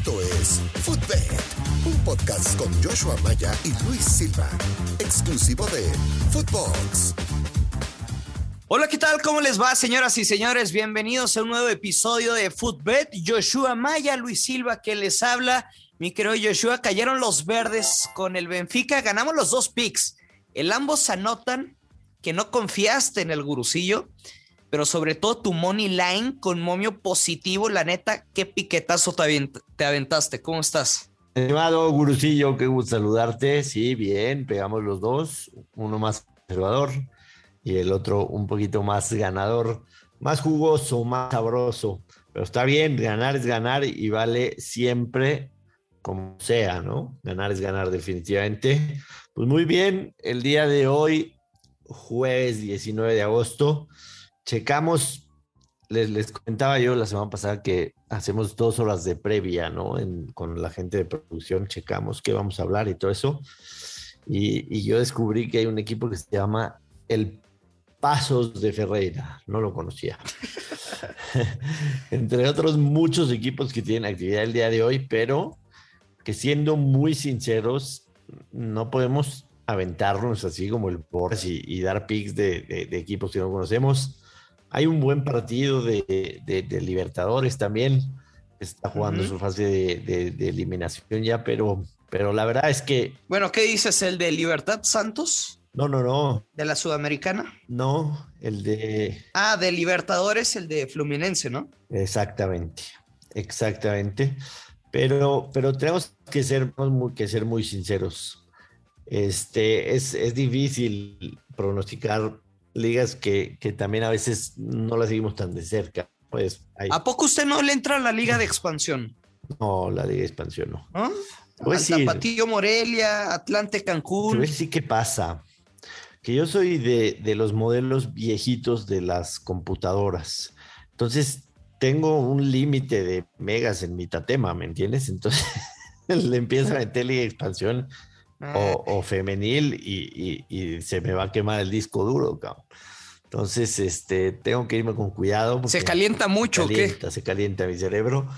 Esto es Footbed, un podcast con Joshua Maya y Luis Silva, exclusivo de Footbox. Hola, ¿qué tal? ¿Cómo les va, señoras y señores? Bienvenidos a un nuevo episodio de Footbed. Joshua Maya, Luis Silva, que les habla. Mi querido Joshua, cayeron los verdes con el Benfica, ganamos los dos picks. El ambos anotan que no confiaste en el gurucillo pero sobre todo tu money line con momio positivo, la neta, qué piquetazo te, aventaste. ¿Cómo estás? Estimado Gurusillo, qué gusto saludarte. Sí, bien, pegamos los dos, uno más conservador y el otro un poquito más ganador, más jugoso, más sabroso. Pero está bien, ganar es ganar y vale siempre como sea, ¿no? Ganar es ganar definitivamente. Pues muy bien, el día de hoy, jueves 19 de agosto, checamos, les, les comentaba yo la semana pasada que hacemos dos horas de previa, ¿no? con la gente de producción, checamos qué vamos a hablar y todo eso. Y, y yo descubrí que hay un equipo que se llama el Pasos de Ferreira, no lo conocía. Entre otros muchos equipos que tienen actividad el día de hoy, pero que siendo muy sinceros, no podemos aventarnos así como el Porsche y, y dar picks de, de, de, equipos que no conocemos. Hay un buen partido de, de Libertadores también. Está jugando uh -huh. su fase de, eliminación ya, pero, pero la verdad es que. Bueno, ¿qué dices? ¿El de Libertad Santos? No, no, no. ¿De la Sudamericana? No, el de. Ah, de Libertadores, el de Fluminense, ¿no? Exactamente, exactamente. Pero, pero tenemos que ser, muy, que ser muy sinceros. Este, es, es difícil pronosticar ligas que, que, también a veces no las seguimos tan de cerca. Pues hay... ¿A poco usted no le entra a la liga de expansión? No, la liga de expansión no. ¿Ah? Pues Zapatillo Morelia, Atlante Cancún. sí qué pasa. Que yo soy de, de los modelos viejitos de las computadoras. Entonces, tengo un límite de megas en mi tatema, ¿me entiendes? Entonces, le empiezo a meter liga de expansión o, o, femenil y, y, y, se me va a quemar el disco duro, cabrón. Entonces, este, tengo que irme con cuidado. ¿Se calienta mucho se calienta, o qué? Se calienta mi cerebro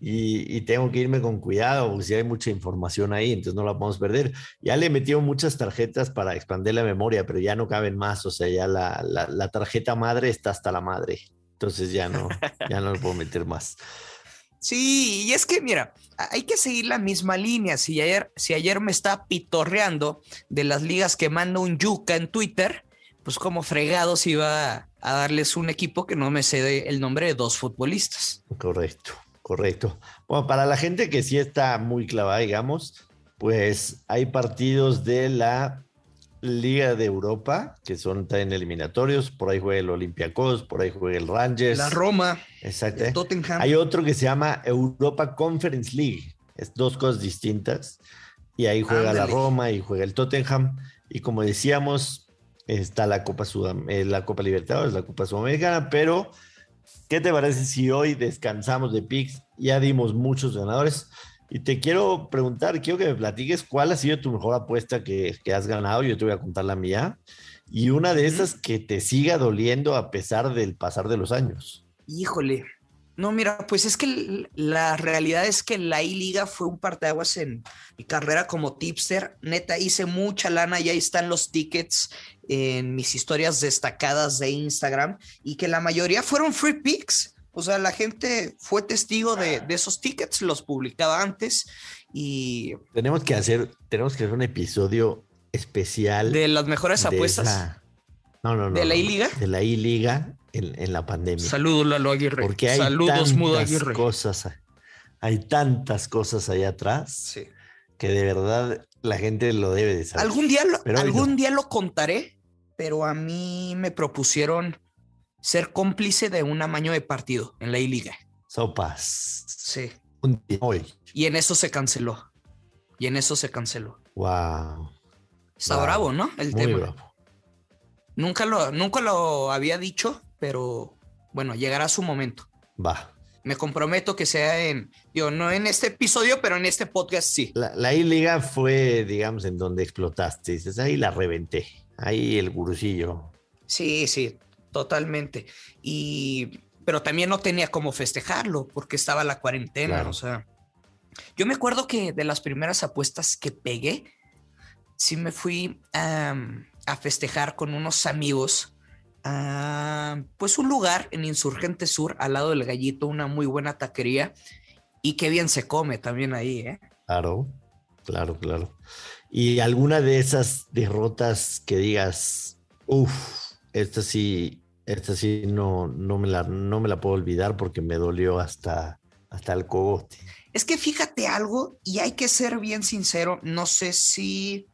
y, y, tengo que irme con cuidado porque si hay mucha información ahí, entonces no la podemos perder. Ya le he metido muchas tarjetas para expandir la memoria, pero ya no caben más, o sea, ya la, la, la tarjeta madre está hasta la madre. Entonces ya no, ya no le puedo meter más. Sí, y es que mira, hay que seguir la misma línea. Si ayer, si ayer me está pitorreando de las ligas que manda un yuca en Twitter, pues como fregados iba a darles un equipo que no me cede el nombre de dos futbolistas. Correcto, correcto. Bueno, para la gente que sí está muy clavada, digamos, pues hay partidos de la Liga de Europa, que son también eliminatorios. Por ahí juega el Olympiacos, por ahí juega el Rangers. La Roma. Exacto. El Tottenham. Hay otro que se llama Europa Conference League. Es dos cosas distintas. Y ahí juega Ándale. la Roma y juega el Tottenham. Y como decíamos, está la Copa, Sudam eh, la Copa Libertadores, la Copa Sudamericana. Pero, ¿qué te parece si hoy descansamos de picks? Ya dimos muchos ganadores. Y te quiero preguntar, quiero que me platiques cuál ha sido tu mejor apuesta que, que, has ganado. Yo te voy a contar la mía. Y una de esas que te siga doliendo a pesar del pasar de los años. Híjole. No, mira, pues es que la realidad es que la I-Liga fue un parteaguas en mi carrera como tipster. Neta, hice mucha lana y ahí están los tickets en mis historias destacadas de Instagram y que la mayoría fueron free picks. O sea, la gente fue testigo de, de, esos tickets, los publicaba antes y... Tenemos que hacer, tenemos que hacer un episodio especial. De las mejores apuestas. Esa... No, no, no. ¿De la I-Liga? De la I-Liga en, en, la pandemia. Saludos, Lalo Aguirre. Porque hay Saludos, Mudo Aguirre. cosas, hay tantas cosas allá atrás sí. que de verdad la gente lo debe de saber. Algún día lo, algún no. día lo contaré, pero a mí me propusieron ser cómplice de un amaño de partido en la I-Liga. Sopas. Sí. Un día hoy. Y en eso se canceló. Y en eso se canceló. Wow. Está wow. bravo, ¿no? El Muy tema. Bravo. Nunca lo, nunca lo había dicho, pero bueno, llegará su momento. Va. Me comprometo que sea en, yo no en este episodio, pero en este podcast sí. La, la I-Liga fue, digamos, en donde explotaste. Ahí la reventé. Ahí el gurusillo. Sí, sí, totalmente. Y, pero también no tenía cómo festejarlo porque estaba la cuarentena, claro. o sea. Yo me acuerdo que de las primeras apuestas que pegué, sí me fui a festejar con unos amigos pues un lugar en Insurgente Sur, al lado del Gallito, una muy buena taquería y qué bien se come también ahí, ¿eh? Claro, claro, claro. ¿Y alguna de esas derrotas que digas, uff, esta sí, esta sí no, no, me la, no me la puedo olvidar porque me dolió hasta, hasta el cogote? Es que fíjate algo, y hay que ser bien sincero, no sé si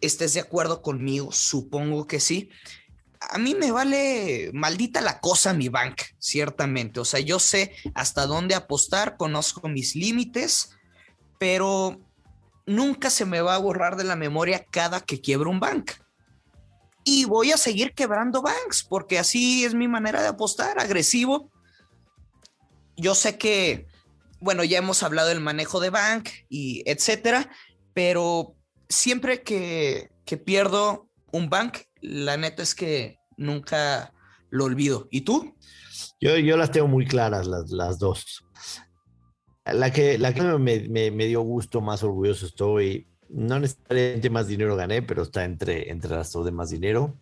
estés de acuerdo conmigo, supongo que sí. A mí me vale maldita la cosa mi bank, ciertamente. O sea, yo sé hasta dónde apostar, conozco mis límites, pero nunca se me va a borrar de la memoria cada que quiebro un bank. Y voy a seguir quebrando banks, porque así es mi manera de apostar, agresivo. Yo sé que, bueno, ya hemos hablado del manejo de bank y etcétera, pero siempre que, pierdo un bank, la neta es que nunca lo olvido. ¿Y tú? Yo, yo las tengo muy claras, las, las dos. La que, la que me, me, dio gusto, más orgulloso estoy, no necesariamente más dinero gané, pero está entre, entre las dos de más dinero.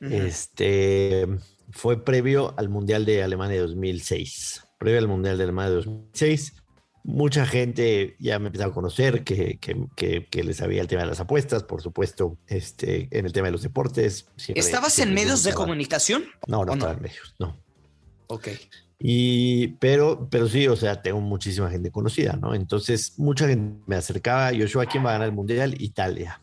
Este fue previo al Mundial de Alemania 2006. Previo al Mundial de Alemania 2006 mucha gente ya me empezado a conocer que, que, que, les sabía el tema de las apuestas, por supuesto, este, en el tema de los deportes. ¿Estabas en medios de comunicación? No, no, estaba en medios, no. Ok. Y, pero, pero sí, o sea, tengo muchísima gente conocida, ¿no? Entonces, mucha gente me acercaba, Joshua, ¿quién va a ganar el Mundial? Italia.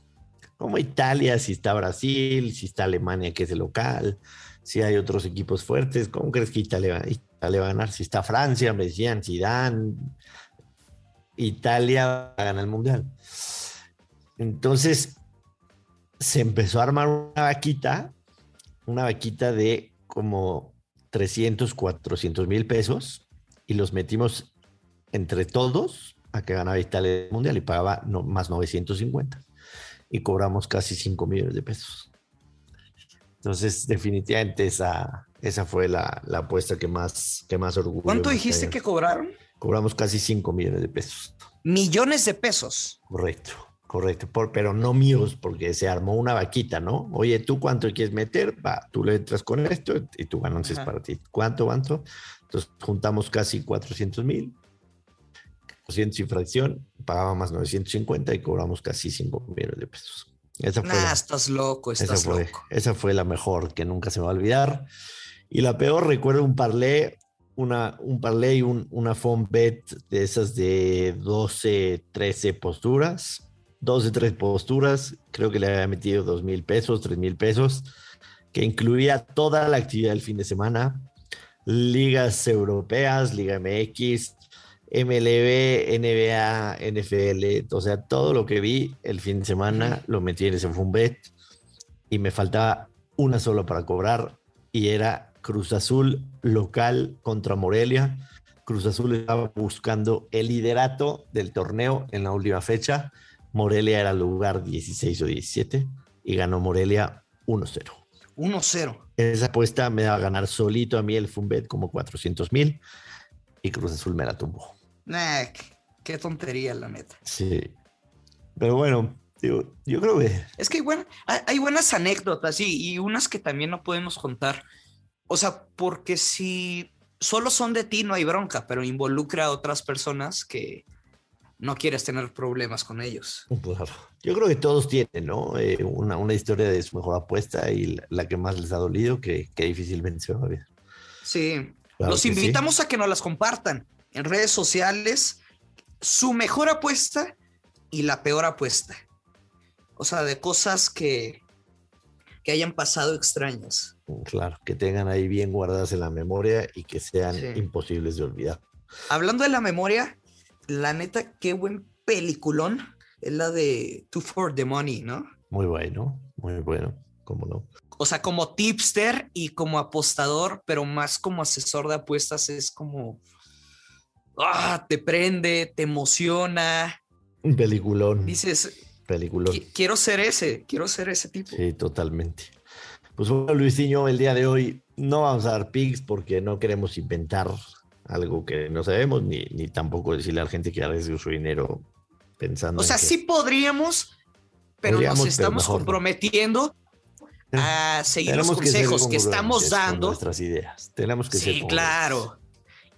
¿Cómo Italia? Si está Brasil, si está Alemania, que es el local, si hay otros equipos fuertes, ¿cómo crees que Italia, va a ganar? Si está Francia, me decían, Dan Italia va a ganar el mundial. Entonces se empezó a armar una vaquita, una vaquita de como 300, 400 mil pesos y los metimos entre todos a que ganaba Italia el mundial y pagaba más 950 y cobramos casi 5 millones de pesos. Entonces, definitivamente esa, esa fue la, apuesta que más, que más orgullo. ¿Cuánto dijiste que cobraron? cobramos casi 5 millones de pesos. Millones de pesos. Correcto, correcto, pero no míos, porque se armó una vaquita, ¿no? Oye, ¿tú cuánto quieres meter? Va, tú le entras con esto y tu ganancia es para ti. ¿Cuánto, cuánto? Entonces juntamos casi 400 mil, 200 y fracción, pagaba más 950 y cobramos casi 5 millones de pesos. Esa fue estás loco, estás esa fue, loco. Esa fue la mejor que nunca se me va a olvidar. Y la peor, recuerdo un parlé una, un parlay, un, una phone bet de esas de 12, 13 posturas. 12, 13 posturas. Creo que le había metido 2 mil pesos, 3 mil pesos, que incluía toda la actividad del fin de semana. Ligas europeas, Liga MX, MLB, NBA, NFL, o sea, todo lo que vi el fin de semana lo metí en ese phone bet y me faltaba una sola para cobrar y era Cruz Azul local contra Morelia. Cruz Azul estaba buscando el liderato del torneo en la última fecha. Morelia era lugar 16 o 17 y ganó Morelia 1-0. 1-0. Esa apuesta me daba a ganar solito a mí el Fumbet como 400 mil y Cruz Azul me la tumbó. qué tontería, la neta. Sí. Pero bueno, yo creo que. Es que bueno, hay, buenas anécdotas y unas que también no podemos contar. O sea, porque si solo son de ti no hay bronca, pero involucra a otras personas que no quieres tener problemas con ellos. Claro. Yo creo que todos tienen, ¿no? Eh, una, una, historia de su mejor apuesta y la, que más les ha dolido, que, que difícilmente se va a ver. Sí. Los invitamos a que nos las compartan en redes sociales, su mejor apuesta y la peor apuesta. O sea, de cosas que, que hayan pasado extrañas. Claro, que tengan ahí bien guardadas en la memoria y que sean imposibles de olvidar. Hablando de la memoria, la neta, qué buen peliculón es la de Two for the Money, ¿no? Muy bueno, muy bueno, cómo no. O sea, como tipster y como apostador, pero más como asesor de apuestas es como, ah, te prende, te emociona. Un peliculón. Dices, peliculón. Quiero ser ese, quiero ser ese tipo. Sí, totalmente. Pues bueno, Luisinho, el día de hoy no vamos a dar pigs porque no queremos inventar algo que no sabemos, ni, ni tampoco decirle a la gente que arriesgue su dinero pensando. O sea, sí podríamos, pero nos estamos comprometiendo a seguir los consejos que, estamos dando. Nuestras ideas. Tenemos que sí, claro.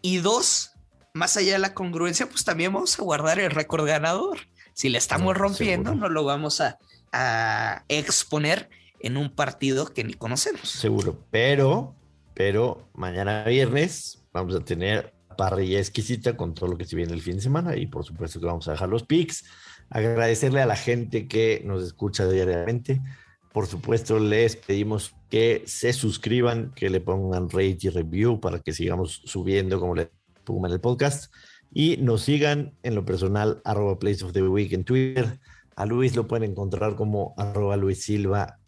Y dos, más allá de la congruencia, pues también vamos a guardar el récord ganador. Si le estamos rompiendo, no lo vamos a, a, exponer en un partido que ni conocemos. Seguro, pero, pero mañana viernes vamos a tener parrilla exquisita con todo lo que se viene el fin de semana y por supuesto que vamos a dejar los pics. Agradecerle a la gente que nos escucha diariamente por supuesto, les pedimos que se suscriban, que le pongan rate y review para que sigamos subiendo como le pongan el podcast. Y nos sigan en lo personal, arroba Place of the Week en Twitter. A Luis lo pueden encontrar como arroba Luis Silva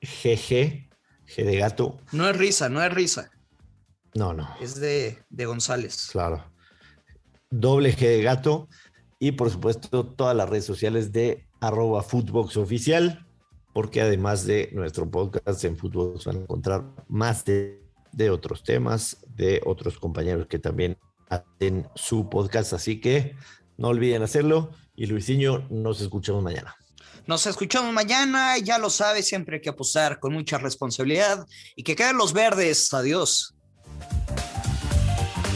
GG, G de gato. No es risa, no es risa. No, no. Es de, de González. Claro. Doble G de gato. Y por supuesto, todas las redes sociales de arroba Footbox Oficial porque además de nuestro podcast en fútbol van a encontrar más de, otros temas, de otros compañeros que también hacen su podcast, así que no olviden hacerlo y Luisinho, nos escuchamos mañana. Nos escuchamos mañana, ya lo sabes, siempre hay que apostar con mucha responsabilidad y que queden los verdes. Adiós.